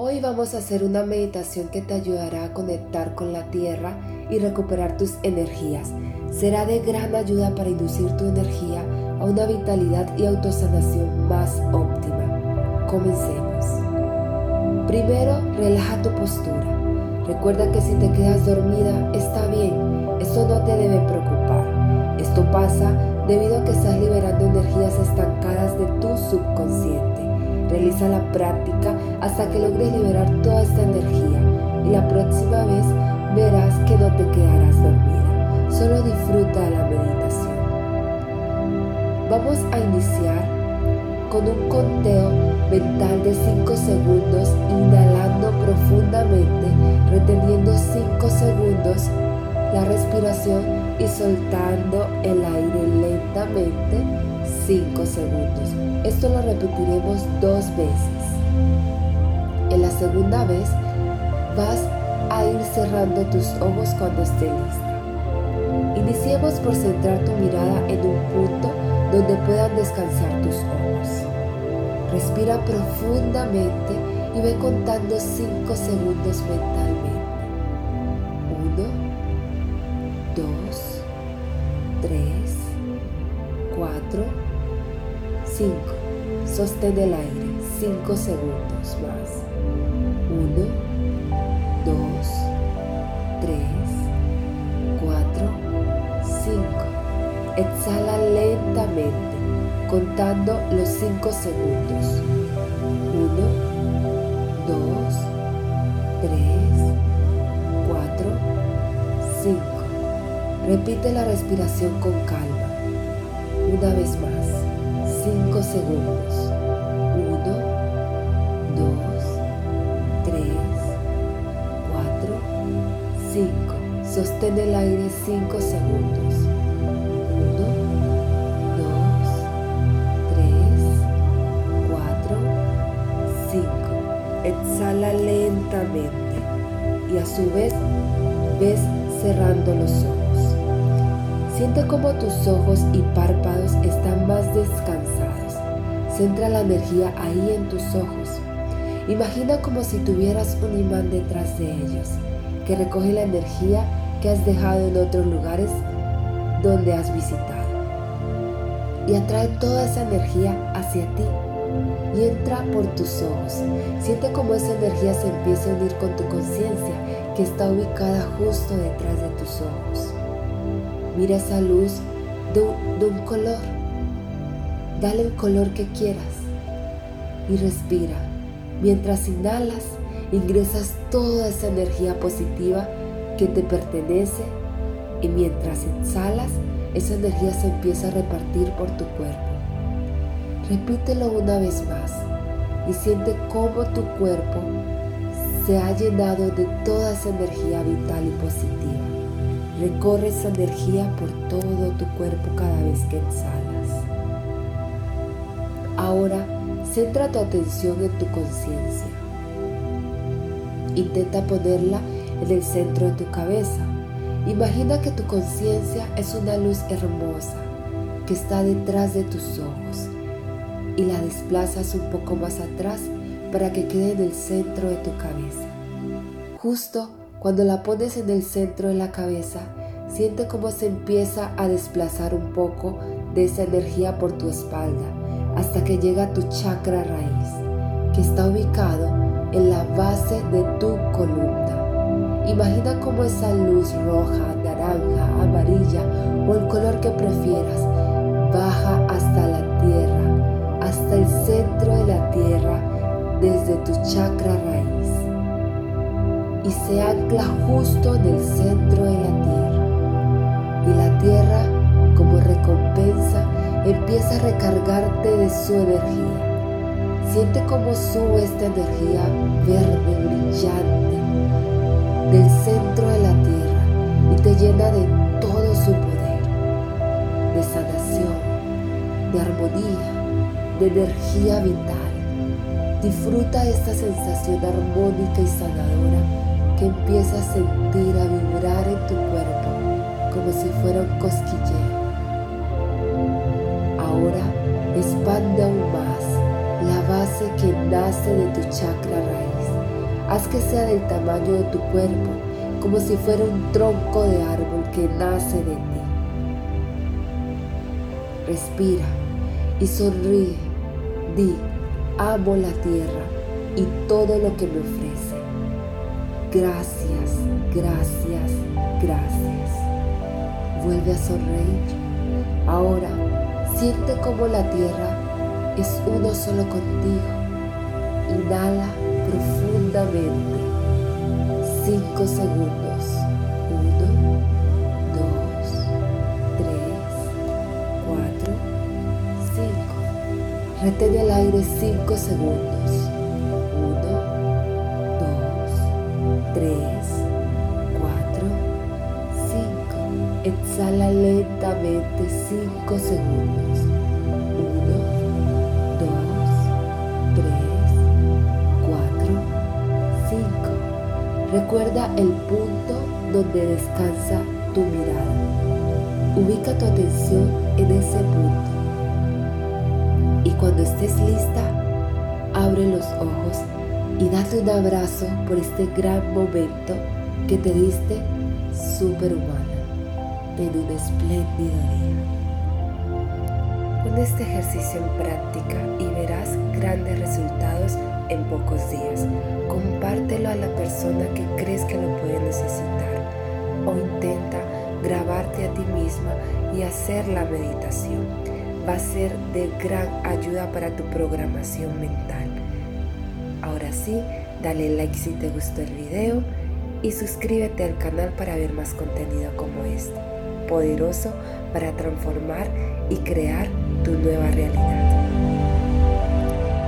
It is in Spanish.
Hoy vamos a hacer una meditación que te ayudará a conectar con la tierra y recuperar tus energías. Será de gran ayuda para inducir tu energía a una vitalidad y autosanación más óptima. Comencemos. Primero, relaja tu postura. Recuerda que si te quedas dormida está bien, eso no te debe preocupar. Esto pasa debido a que estás liberando energías estancadas de tu subconsciente. Realiza la práctica hasta que logres liberar toda esta energía y la próxima vez verás que no te quedarás dormida. Solo disfruta de la meditación. Vamos a iniciar con un conteo mental de 5 segundos, inhalando profundamente, reteniendo 5 segundos la respiración y soltando el aire lentamente 5 segundos. Esto lo repetiremos dos veces. En la segunda vez vas a ir cerrando tus ojos cuando esté lista. Iniciemos por centrar tu mirada en un punto donde puedan descansar tus ojos. Respira profundamente y ve contando 5 segundos mentalmente. 1, 2, 3, 4, 5. Sostén el aire 5 segundos más. Lentamente, contando los 5 segundos. 1, 2, 3, 4, 5. Repite la respiración con calma. Una vez más. 5 segundos. 1, 2, 3, 4, 5. Sostén el aire 5 segundos. Y a su vez ves cerrando los ojos. Siente como tus ojos y párpados están más descansados. Centra la energía ahí en tus ojos. Imagina como si tuvieras un imán detrás de ellos, que recoge la energía que has dejado en otros lugares donde has visitado. Y atrae toda esa energía hacia ti y entra por tus ojos. Siente como esa energía se empieza a unir con tu conciencia que está ubicada justo detrás de tus ojos. Mira esa luz de un, de un color. Dale el color que quieras y respira. Mientras inhalas, ingresas toda esa energía positiva que te pertenece y mientras exhalas, esa energía se empieza a repartir por tu cuerpo. Repítelo una vez más y siente cómo tu cuerpo se ha llenado de toda esa energía vital y positiva. Recorre esa energía por todo tu cuerpo cada vez que exhalas. Ahora, centra tu atención en tu conciencia. Intenta ponerla en el centro de tu cabeza. Imagina que tu conciencia es una luz hermosa que está detrás de tus ojos y la desplazas un poco más atrás para que quede en el centro de tu cabeza. Justo cuando la pones en el centro de la cabeza, siente cómo se empieza a desplazar un poco de esa energía por tu espalda hasta que llega a tu chakra raíz, que está ubicado en la base de tu columna. Imagina cómo esa luz roja, naranja, amarilla o el color que prefieras se ancla justo en el centro de la tierra. Y la tierra, como recompensa, empieza a recargarte de su energía. Siente cómo sube esta energía verde, brillante, del centro de la tierra y te llena de todo su poder, de sanación, de armonía, de energía vital. Disfruta esta sensación armónica y sanadora que empieza a sentir, a vibrar en tu cuerpo como si fuera un cosquilleo. Ahora expande aún más la base que nace de tu chakra raíz Haz que sea del tamaño de tu cuerpo, como si fuera un tronco de árbol que nace de ti. Respira y sonríe. Di, amo la tierra y todo lo que me ofrece. Gracias, gracias, gracias. Vuelve a sonreír. Ahora siente como la tierra es uno solo contigo. Inhala profundamente. Cinco segundos. Uno, dos, tres, cuatro, cinco. Retén el aire cinco segundos. 3, 4, 5. Exhala lentamente 5 segundos. 1, 2, 3, 4, 5. Recuerda el punto donde descansa tu mirada. Ubica tu atención en ese punto. Y cuando estés lista, abre los ojos y date un abrazo por este gran momento que te diste superhumana en un espléndido día. Pon este ejercicio en práctica y verás grandes resultados en pocos días. Compártelo a la persona que crees que lo puede necesitar o intenta grabarte a ti misma y hacer la meditación. Va a ser de gran ayuda para tu programación mental. Dale like si te gustó el video y suscríbete al canal para ver más contenido como este, poderoso para transformar y crear tu nueva realidad.